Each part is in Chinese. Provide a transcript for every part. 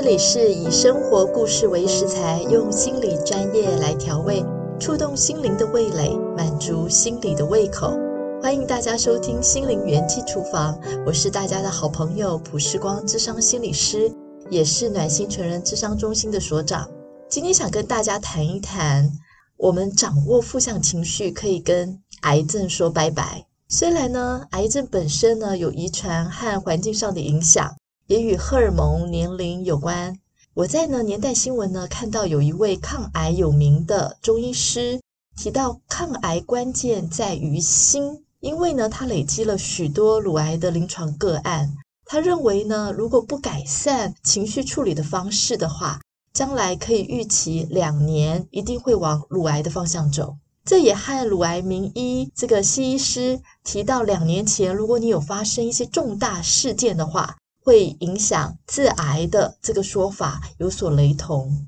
这里是以生活故事为食材，用心理专业来调味，触动心灵的味蕾，满足心理的胃口。欢迎大家收听《心灵元气厨房》，我是大家的好朋友普世光智商心理师，也是暖心成人智商中心的所长。今天想跟大家谈一谈，我们掌握负向情绪可以跟癌症说拜拜。虽然呢，癌症本身呢有遗传和环境上的影响。也与荷尔蒙、年龄有关。我在呢年代新闻呢看到有一位抗癌有名的中医师提到，抗癌关键在于心，因为呢他累积了许多乳癌的临床个案。他认为呢，如果不改善情绪处理的方式的话，将来可以预期两年一定会往乳癌的方向走。这也和乳癌名医这个西医师提到，两年前如果你有发生一些重大事件的话。会影响致癌的这个说法有所雷同，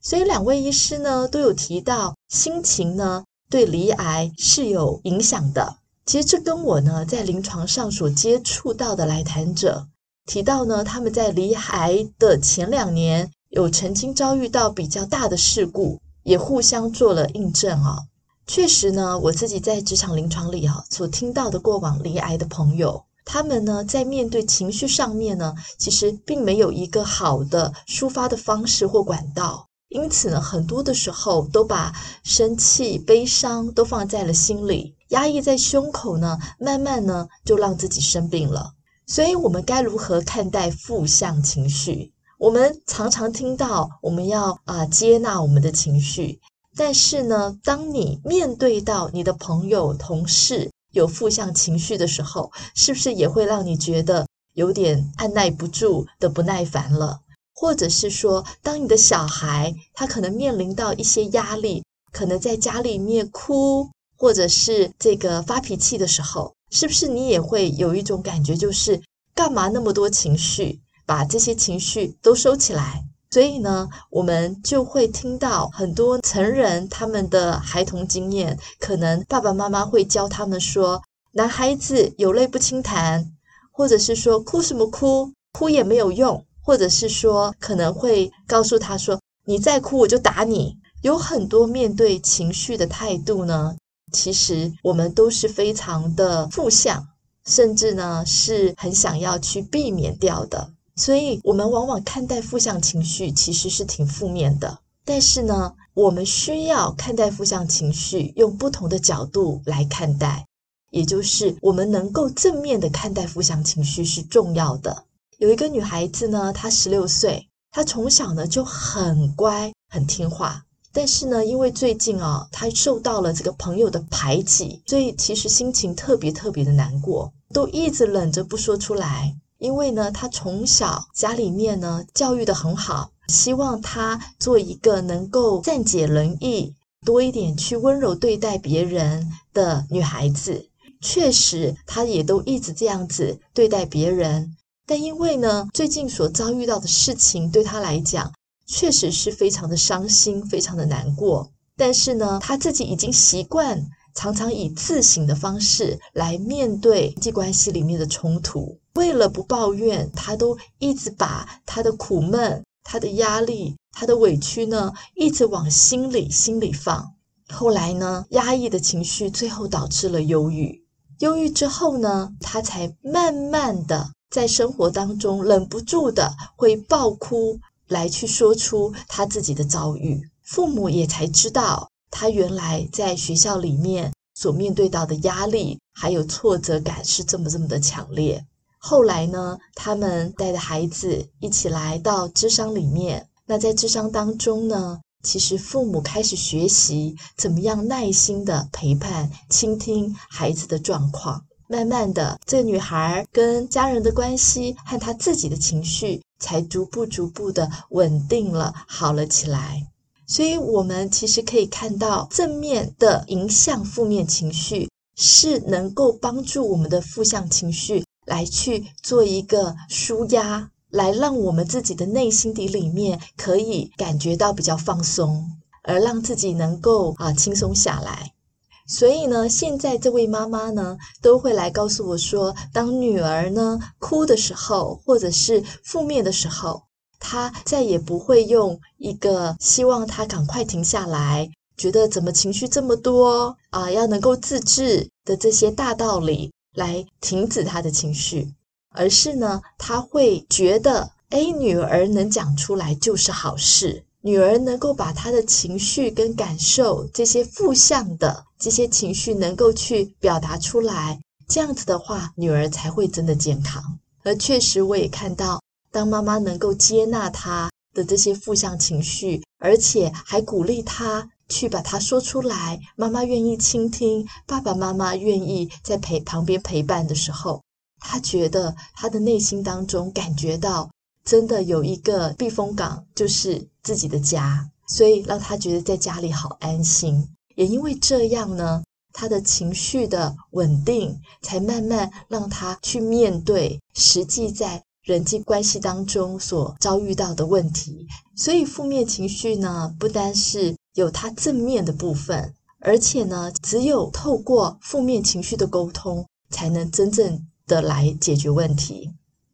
所以两位医师呢都有提到心情呢对离癌是有影响的。其实这跟我呢在临床上所接触到的来谈者提到呢，他们在离癌的前两年有曾经遭遇到比较大的事故，也互相做了印证啊。确实呢，我自己在职场临床里啊所听到的过往离癌的朋友。他们呢，在面对情绪上面呢，其实并没有一个好的抒发的方式或管道，因此呢，很多的时候都把生气、悲伤都放在了心里，压抑在胸口呢，慢慢呢，就让自己生病了。所以，我们该如何看待负向情绪？我们常常听到我们要啊、接纳我们的情绪，但是呢，当你面对到你的朋友、同事，有负向情绪的时候，是不是也会让你觉得有点按捺不住的不耐烦了？或者是说，当你的小孩他可能面临到一些压力，可能在家里面哭，或者是这个发脾气的时候，是不是你也会有一种感觉，就是干嘛那么多情绪，把这些情绪都收起来？所以呢，我们就会听到很多成人他们的孩童经验，可能爸爸妈妈会教他们说：“男孩子有泪不轻弹”，或者是说“哭什么哭，哭也没有用”，或者是说可能会告诉他说：“你再哭我就打你”。有很多面对情绪的态度呢，其实我们都是非常的负向，甚至呢是很想要去避免掉的。所以，我们往往看待负向情绪其实是挺负面的。但是呢，我们需要看待负向情绪，用不同的角度来看待，也就是我们能够正面的看待负向情绪是重要的。有一个女孩子呢，她十六岁，她从小呢就很乖，很听话。但是呢，因为最近啊，她受到了这个朋友的排挤，所以其实心情特别特别的难过，都一直忍着不说出来。因为呢，他从小家里面呢教育得很好，希望他做一个能够善解人意、多一点去温柔对待别人的女孩子。确实，他也都一直这样子对待别人。但因为呢，最近所遭遇到的事情对他来讲，确实是非常的伤心、非常的难过。但是呢，他自己已经习惯常常以自省的方式来面对人际关系里面的冲突。为了不抱怨，他都一直把他的苦闷、他的压力、他的委屈呢，一直往心里心里放。后来呢，压抑的情绪最后导致了忧郁。忧郁之后呢，他才慢慢的在生活当中忍不住的会爆哭，来去说出他自己的遭遇。父母也才知道，他原来在学校里面所面对到的压力还有挫折感是这么这么的强烈。后来呢，他们带着孩子一起来到智商里面。那在智商当中呢，其实父母开始学习怎么样耐心的陪伴、倾听孩子的状况。慢慢的，这女孩跟家人的关系和她自己的情绪，才逐步逐步的稳定了，好了起来。所以，我们其实可以看到，正面的影响负面情绪，是能够帮助我们的负向情绪。来去做一个舒压，来让我们自己的内心底里面可以感觉到比较放松，而让自己能够啊轻松下来。所以呢，现在这位妈妈呢，都会来告诉我说，当女儿呢哭的时候，或者是负面的时候，他再也不会用一个希望他赶快停下来，觉得怎么情绪这么多啊，要能够自制的这些大道理来停止他的情绪，而是呢，他会觉得，哎，女儿能讲出来就是好事，女儿能够把她的情绪跟感受这些负向的这些情绪能够去表达出来，这样子的话，女儿才会真的健康。而确实，我也看到。当妈妈能够接纳他的这些负向情绪，而且还鼓励他去把它说出来，妈妈愿意倾听，爸爸妈妈愿意在陪旁边陪伴的时候，他觉得他的内心当中感觉到真的有一个避风港，就是自己的家，所以让他觉得在家里好安心。也因为这样呢，他的情绪的稳定，才慢慢让他去面对实际在。人际关系当中所遭遇到的问题，所以负面情绪呢，不单是有它正面的部分，而且呢，只有透过负面情绪的沟通，才能真正的来解决问题。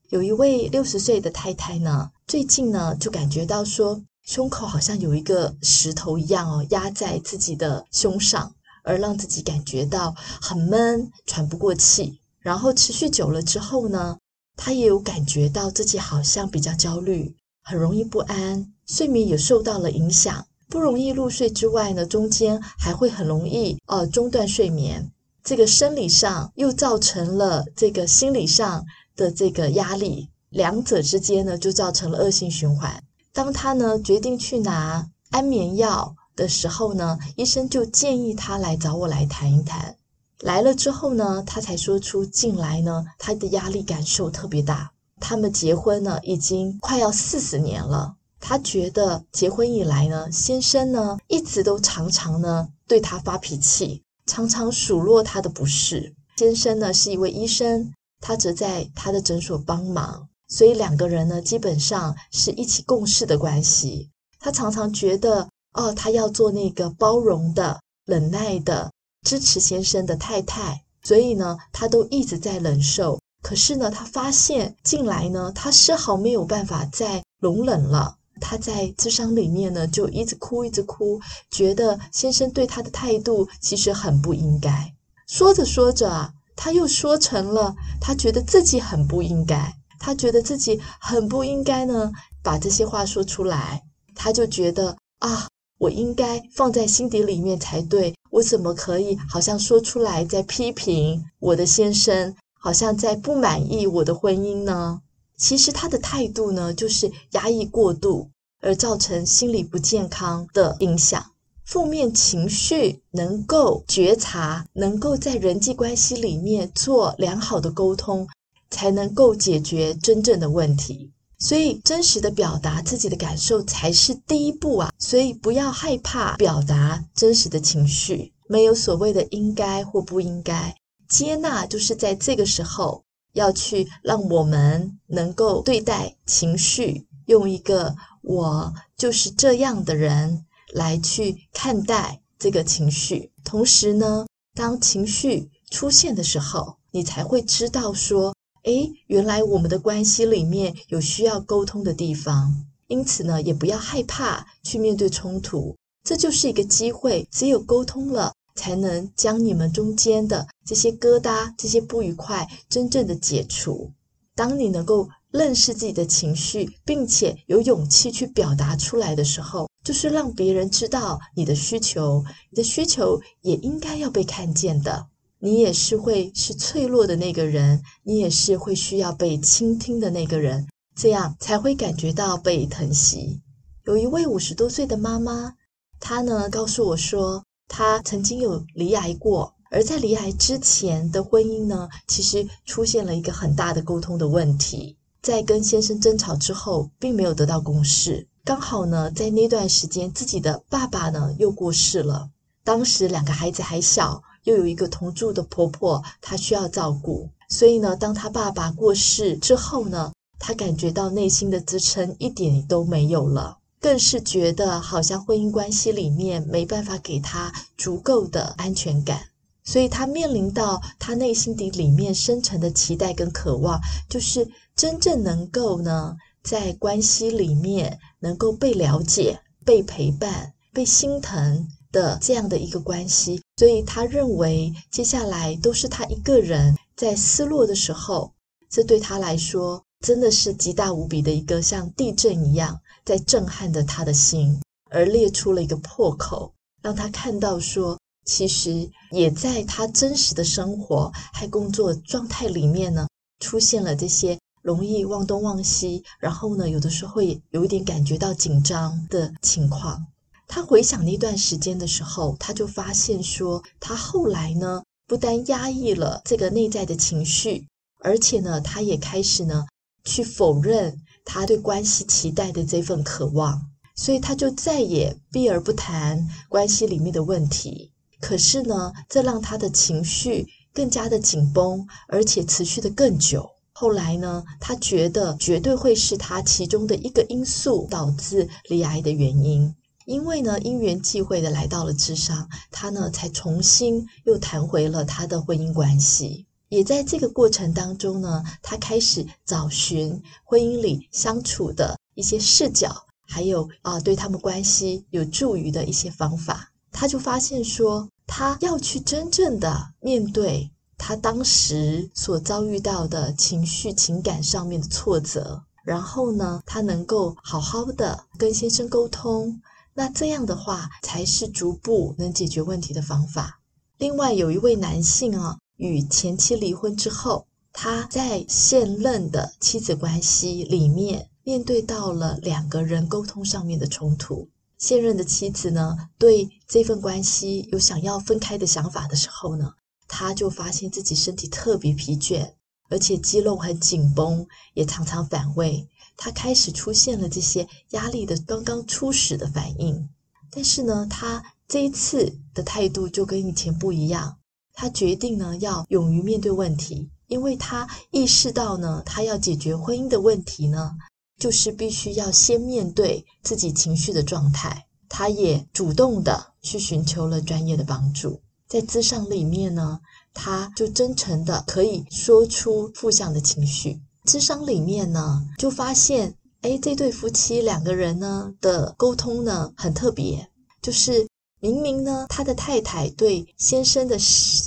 有一位六十岁的太太呢，最近呢，就感觉到说，胸口好像有一个石头一样哦，压在自己的胸上，而让自己感觉到很闷，喘不过气。然后持续久了之后呢，他也有感觉到自己好像比较焦虑，很容易不安，睡眠也受到了影响，不容易入睡之外呢，中间还会很容易呃中断睡眠。这个生理上又造成了这个心理上的这个压力，两者之间呢就造成了恶性循环。当他呢决定去拿安眠药的时候呢，医生就建议他来找我来谈一谈。来了之后呢，他才说出近来呢，他的压力感受特别大。他们结婚呢，已经快要四十年了。他觉得结婚以来呢，先生呢一直都常常呢对他发脾气，常常数落他的不是。先生呢是一位医生，他则在他的诊所帮忙，所以两个人呢基本上是一起共事的关系。他常常觉得哦，他要做那个包容的、忍耐的。支持先生的太太，所以呢，他都一直在忍受。可是呢，他发现近来呢，他丝毫没有办法再容忍了。他在智商里面呢，就一直哭，一直哭，觉得先生对他的态度其实很不应该。说着说着啊，他又说成了他觉得自己很不应该，他觉得自己很不应该呢，把这些话说出来。他就觉得啊。我应该放在心底里面才对，我怎么可以好像说出来在批评我的先生，好像在不满意我的婚姻呢？其实他的态度呢，就是压抑过度，而造成心理不健康的影响。负面情绪能够觉察，能够在人际关系里面做良好的沟通，才能够解决真正的问题。所以，真实的表达自己的感受才是第一步啊！所以，不要害怕表达真实的情绪，没有所谓的应该或不应该。接纳就是在这个时候要去让我们能够对待情绪，用一个“我就是这样的人”来去看待这个情绪。同时呢，当情绪出现的时候，你才会知道说。诶，原来我们的关系里面有需要沟通的地方，因此呢，也不要害怕去面对冲突，这就是一个机会。只有沟通了，才能将你们中间的这些疙瘩、这些不愉快真正的解除。当你能够认识自己的情绪，并且有勇气去表达出来的时候，就是让别人知道你的需求，你的需求也应该要被看见的。你也是会是脆弱的那个人，你也是会需要被倾听的那个人，这样才会感觉到被疼惜。有一位五十多岁的妈妈，她呢告诉我说，她曾经有离癌过，而在离癌之前的婚姻呢，其实出现了一个很大的沟通的问题，在跟先生争吵之后，并没有得到共识。刚好呢，在那段时间，自己的爸爸呢又过世了，当时两个孩子还小。又有一个同住的婆婆，她需要照顾，所以呢，当她爸爸过世之后呢，她感觉到内心的支撑一点都没有了，更是觉得好像婚姻关系里面没办法给她足够的安全感，所以她面临到她内心底里面深层的期待跟渴望，就是真正能够呢，在关系里面能够被了解、被陪伴、被心疼的这样的一个关系，所以他认为接下来都是他一个人在失落的时候，这对他来说真的是极大无比的一个像地震一样在震撼着他的心，而裂出了一个破口，让他看到说，其实也在他真实的生活还工作状态里面呢，出现了这些。容易忘东忘西，然后呢，有的时候会有一点感觉到紧张的情况。他回想那段时间的时候，他就发现说，他后来呢，不但压抑了这个内在的情绪，而且呢，他也开始呢，去否认他对关系期待的这份渴望，所以他就再也避而不谈关系里面的问题。可是呢，这让他的情绪更加的紧绷，而且持续的更久。后来呢，他觉得绝对会是他其中的一个因素导致离癌的原因。因为呢，因缘际会的来到了智商，他呢才重新又谈回了他的婚姻关系。也在这个过程当中呢，他开始找寻婚姻里相处的一些视角，还有啊，对他们关系有助于的一些方法。他就发现说，他要去真正的面对。他当时所遭遇到的情绪、情感上面的挫折，然后呢，他能够好好的跟先生沟通，那这样的话才是逐步能解决问题的方法。另外，有一位男性啊，与前妻离婚之后，他在现任的妻子关系里面，面对到了两个人沟通上面的冲突。现任的妻子呢，对这份关系有想要分开的想法的时候呢，他就发现自己身体特别疲倦，而且肌肉很紧绷，也常常反胃。他开始出现了这些压力的刚刚初始的反应。但是呢，他这一次的态度就跟以前不一样。他决定呢，要勇于面对问题，因为他意识到呢，他要解决婚姻的问题呢，就是必须要先面对自己情绪的状态。他也主动的去寻求了专业的帮助。在咨商里面呢，他就真诚的可以说出负向的情绪。智商里面呢，就发现，哎，这对夫妻两个人呢的沟通呢很特别，就是明明呢，他的太太对先生的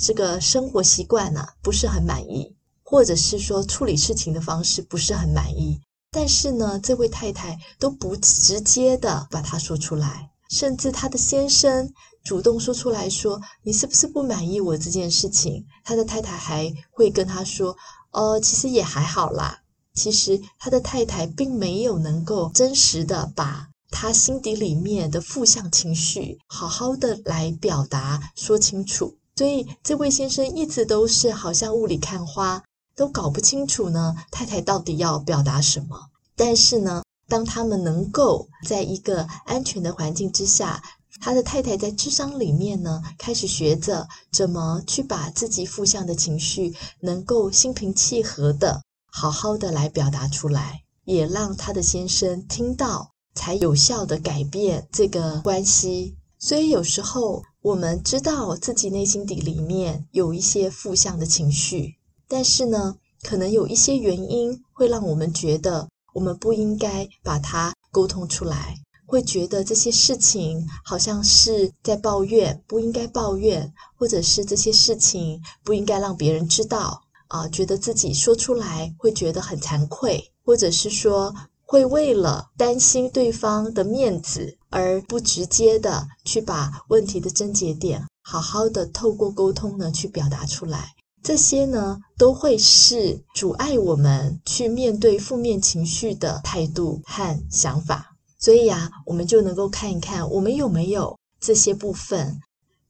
这个生活习惯呢不是很满意，或者是说处理事情的方式不是很满意，但是呢，这位太太都不直接的把它说出来，甚至他的先生。主动说出来说，你是不是不满意我这件事情？他的太太还会跟他说，呃，其实也还好啦。其实他的太太并没有能够真实的把他心底里面的负向情绪好好的来表达说清楚，所以这位先生一直都是好像雾里看花，都搞不清楚呢，太太到底要表达什么。但是呢，当他们能够在一个安全的环境之下。他的太太在智商里面呢，开始学着怎么去把自己负向的情绪，能够心平气和的好好的来表达出来，也让他的先生听到，才有效的改变这个关系。所以有时候我们知道自己内心底里面有一些负向的情绪，但是呢，可能有一些原因会让我们觉得我们不应该把它沟通出来。会觉得这些事情好像是在抱怨，不应该抱怨，或者是这些事情不应该让别人知道啊，觉得自己说出来会觉得很惭愧，或者是说会为了担心对方的面子而不直接的去把问题的症结点好好的透过沟通呢去表达出来，这些呢都会是阻碍我们去面对负面情绪的态度和想法。所以呀，我们就能够看一看我们有没有这些部分，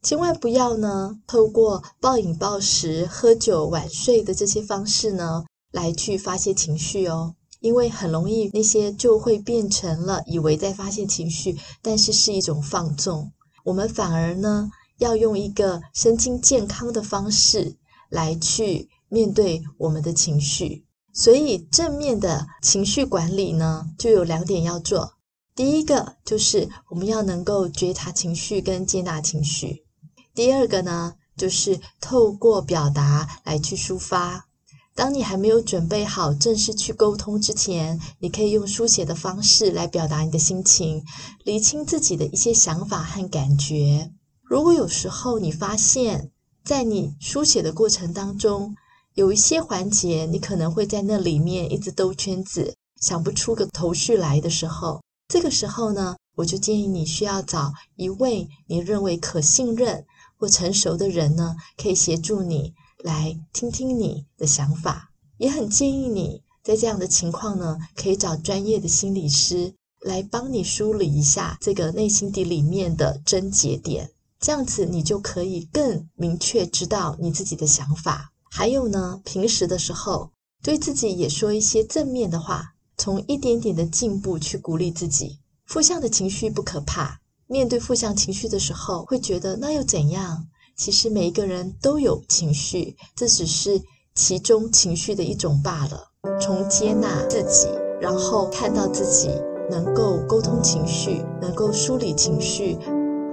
千万不要呢透过暴饮暴食、喝酒、晚睡的这些方式呢来去发泄情绪哦，因为很容易那些就会变成了以为在发泄情绪，但是是一种放纵。我们反而呢要用一个身心健康的方式来去面对我们的情绪。所以正面的情绪管理呢，就有两点要做。第一个就是我们要能够觉察情绪跟接纳情绪。第二个呢，就是透过表达来去抒发。当你还没有准备好正式去沟通之前，你可以用书写的方式来表达你的心情，厘清自己的一些想法和感觉。如果有时候你发现，在你书写的过程当中，有一些环节你可能会在那里面一直兜圈子，想不出个头绪来的时候，这个时候呢，我就建议你需要找一位你认为可信任或成熟的人呢，可以协助你。来听听你的想法，也很建议你在这样的情况呢，可以找专业的心理师来帮你梳理一下这个内心底里面的症结点，这样子你就可以更明确知道你自己的想法。还有呢，平时的时候对自己也说一些正面的话，从一点点的进步去鼓励自己。负向的情绪不可怕，面对负向情绪的时候，会觉得那又怎样？其实每一个人都有情绪，这只是其中情绪的一种罢了。从接纳自己，然后看到自己能够沟通情绪，能够梳理情绪，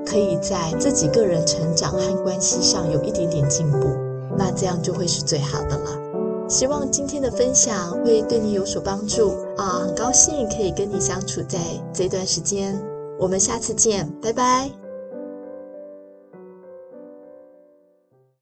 可以在自己个人成长和关系上有一点点进步，那这样就会是最好的了。希望今天的分享会对你有所帮助啊！很高兴可以跟你相处在这段时间，我们下次见，拜拜。